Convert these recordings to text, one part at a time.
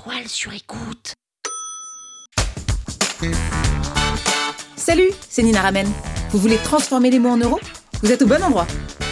étoiles sur écoute. Salut, c'est Nina Ramen. Vous voulez transformer les mots en euros? Vous êtes au bon endroit.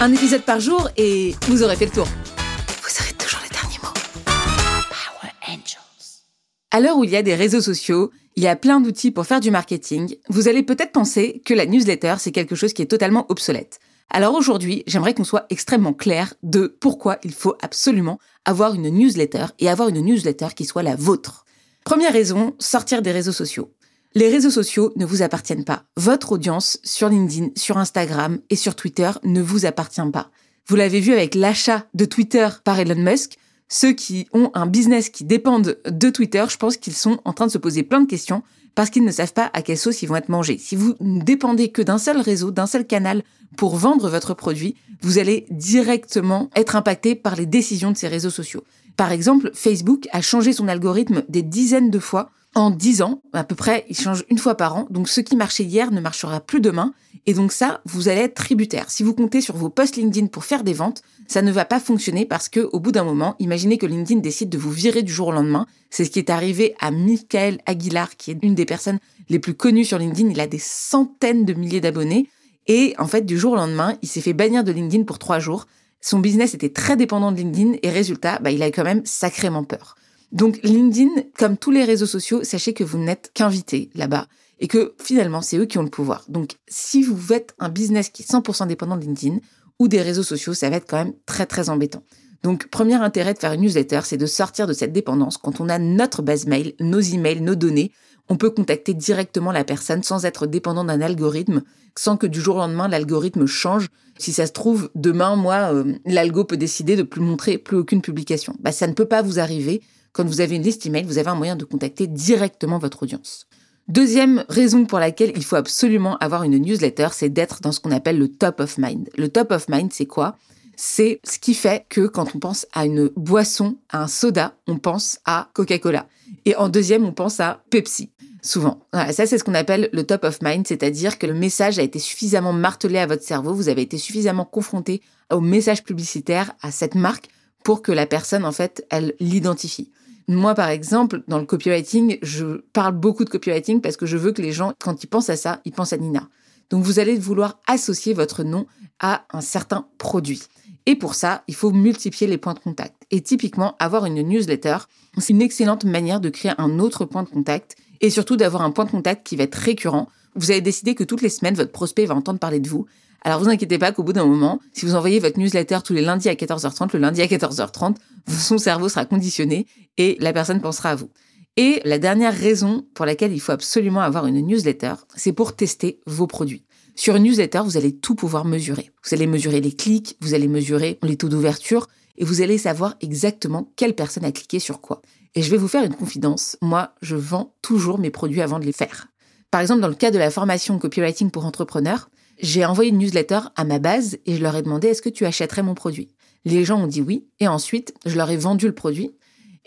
Un épisode par jour et vous aurez fait le tour. Vous aurez toujours les derniers mots. Power Angels. À l'heure où il y a des réseaux sociaux, il y a plein d'outils pour faire du marketing. Vous allez peut-être penser que la newsletter, c'est quelque chose qui est totalement obsolète. Alors aujourd'hui, j'aimerais qu'on soit extrêmement clair de pourquoi il faut absolument avoir une newsletter et avoir une newsletter qui soit la vôtre. Première raison, sortir des réseaux sociaux. Les réseaux sociaux ne vous appartiennent pas. Votre audience sur LinkedIn, sur Instagram et sur Twitter ne vous appartient pas. Vous l'avez vu avec l'achat de Twitter par Elon Musk. Ceux qui ont un business qui dépendent de Twitter, je pense qu'ils sont en train de se poser plein de questions parce qu'ils ne savent pas à quelle sauce ils vont être mangés. Si vous ne dépendez que d'un seul réseau, d'un seul canal pour vendre votre produit, vous allez directement être impacté par les décisions de ces réseaux sociaux. Par exemple, Facebook a changé son algorithme des dizaines de fois en 10 ans, à peu près, il change une fois par an. Donc, ce qui marchait hier ne marchera plus demain. Et donc, ça, vous allez être tributaire. Si vous comptez sur vos posts LinkedIn pour faire des ventes, ça ne va pas fonctionner parce que, au bout d'un moment, imaginez que LinkedIn décide de vous virer du jour au lendemain. C'est ce qui est arrivé à Michael Aguilar, qui est une des personnes les plus connues sur LinkedIn. Il a des centaines de milliers d'abonnés. Et en fait, du jour au lendemain, il s'est fait bannir de LinkedIn pour trois jours. Son business était très dépendant de LinkedIn et résultat, bah, il a quand même sacrément peur. Donc LinkedIn, comme tous les réseaux sociaux, sachez que vous n'êtes qu'invité là-bas et que finalement, c'est eux qui ont le pouvoir. Donc si vous faites un business qui est 100% dépendant de LinkedIn ou des réseaux sociaux, ça va être quand même très très embêtant. Donc, premier intérêt de faire une newsletter, c'est de sortir de cette dépendance. Quand on a notre base mail, nos emails, nos données, on peut contacter directement la personne sans être dépendant d'un algorithme, sans que du jour au lendemain, l'algorithme change. Si ça se trouve, demain, moi, euh, l'algo peut décider de plus montrer plus aucune publication. Bah, ça ne peut pas vous arriver quand vous avez une liste email, vous avez un moyen de contacter directement votre audience. Deuxième raison pour laquelle il faut absolument avoir une newsletter, c'est d'être dans ce qu'on appelle le top of mind. Le top of mind, c'est quoi? C'est ce qui fait que quand on pense à une boisson, à un soda, on pense à Coca-Cola. Et en deuxième, on pense à Pepsi. Souvent. ça, c'est ce qu'on appelle le top of mind, c'est-à-dire que le message a été suffisamment martelé à votre cerveau, vous avez été suffisamment confronté au message publicitaire, à cette marque, pour que la personne, en fait, elle l'identifie. Moi, par exemple, dans le copywriting, je parle beaucoup de copywriting parce que je veux que les gens, quand ils pensent à ça, ils pensent à Nina. Donc, vous allez vouloir associer votre nom à un certain produit. Et pour ça, il faut multiplier les points de contact. Et typiquement, avoir une newsletter, c'est une excellente manière de créer un autre point de contact et surtout d'avoir un point de contact qui va être récurrent. Vous avez décidé que toutes les semaines, votre prospect va entendre parler de vous. Alors vous inquiétez pas qu'au bout d'un moment, si vous envoyez votre newsletter tous les lundis à 14h30, le lundi à 14h30, son cerveau sera conditionné et la personne pensera à vous. Et la dernière raison pour laquelle il faut absolument avoir une newsletter, c'est pour tester vos produits. Sur une newsletter, vous allez tout pouvoir mesurer. Vous allez mesurer les clics, vous allez mesurer les taux d'ouverture et vous allez savoir exactement quelle personne a cliqué sur quoi. Et je vais vous faire une confidence. Moi, je vends toujours mes produits avant de les faire. Par exemple, dans le cas de la formation copywriting pour entrepreneurs, j'ai envoyé une newsletter à ma base et je leur ai demandé est-ce que tu achèterais mon produit? Les gens ont dit oui et ensuite je leur ai vendu le produit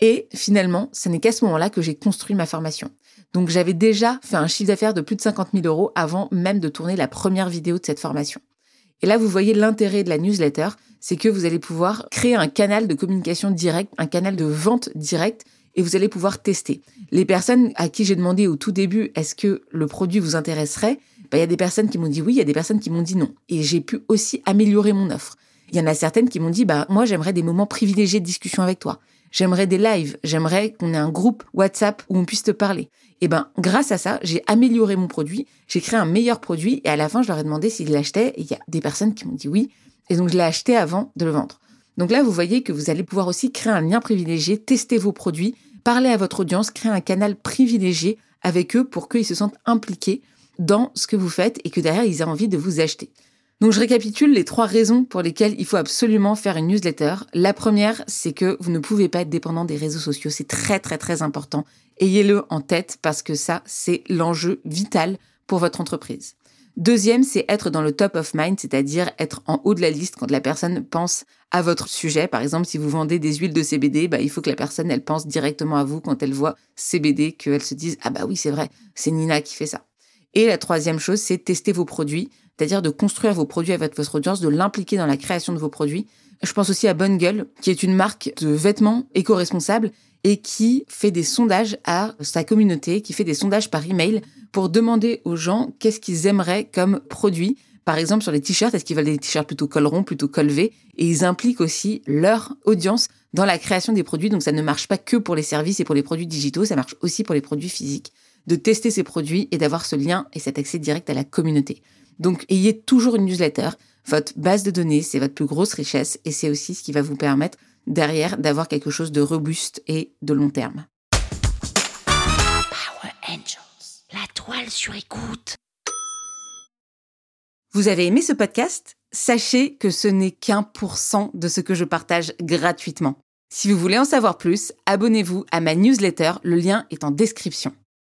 et finalement ce n'est qu'à ce moment-là que j'ai construit ma formation. Donc j'avais déjà fait un chiffre d'affaires de plus de 50 000 euros avant même de tourner la première vidéo de cette formation. Et là, vous voyez l'intérêt de la newsletter, c'est que vous allez pouvoir créer un canal de communication direct, un canal de vente direct, et vous allez pouvoir tester. Les personnes à qui j'ai demandé au tout début, est-ce que le produit vous intéresserait? Bah, il y a des personnes qui m'ont dit oui, il y a des personnes qui m'ont dit non. Et j'ai pu aussi améliorer mon offre. Il y en a certaines qui m'ont dit, bah, moi, j'aimerais des moments privilégiés de discussion avec toi. J'aimerais des lives. J'aimerais qu'on ait un groupe WhatsApp où on puisse te parler. Et ben, grâce à ça, j'ai amélioré mon produit. J'ai créé un meilleur produit. Et à la fin, je leur ai demandé s'ils l'achetaient. Et il y a des personnes qui m'ont dit oui. Et donc, je l'ai acheté avant de le vendre. Donc là, vous voyez que vous allez pouvoir aussi créer un lien privilégié, tester vos produits, parler à votre audience, créer un canal privilégié avec eux pour qu'ils se sentent impliqués dans ce que vous faites et que derrière, ils aient envie de vous acheter. Donc je récapitule les trois raisons pour lesquelles il faut absolument faire une newsletter. La première, c'est que vous ne pouvez pas être dépendant des réseaux sociaux. C'est très très très important. Ayez-le en tête parce que ça, c'est l'enjeu vital pour votre entreprise. Deuxième, c'est être dans le top of mind, c'est-à-dire être en haut de la liste quand la personne pense à votre sujet. Par exemple, si vous vendez des huiles de CBD, bah, il faut que la personne, elle pense directement à vous quand elle voit CBD, qu'elle se dise, ah bah oui, c'est vrai, c'est Nina qui fait ça. Et la troisième chose, c'est tester vos produits, c'est-à-dire de construire vos produits avec votre audience, de l'impliquer dans la création de vos produits. Je pense aussi à Bonne Gueule, qui est une marque de vêtements éco-responsables. et qui fait des sondages à sa communauté, qui fait des sondages par email pour demander aux gens qu'est-ce qu'ils aimeraient comme produit. Par exemple, sur les t-shirts, est-ce qu'ils veulent des t-shirts plutôt col rond, plutôt col Et ils impliquent aussi leur audience dans la création des produits. Donc ça ne marche pas que pour les services et pour les produits digitaux, ça marche aussi pour les produits physiques. De tester ces produits et d'avoir ce lien et cet accès direct à la communauté. Donc ayez toujours une newsletter. Votre base de données, c'est votre plus grosse richesse et c'est aussi ce qui va vous permettre derrière d'avoir quelque chose de robuste et de long terme. Power Angels. La toile sur écoute. Vous avez aimé ce podcast? Sachez que ce n'est qu'un pour cent de ce que je partage gratuitement. Si vous voulez en savoir plus, abonnez-vous à ma newsletter, le lien est en description.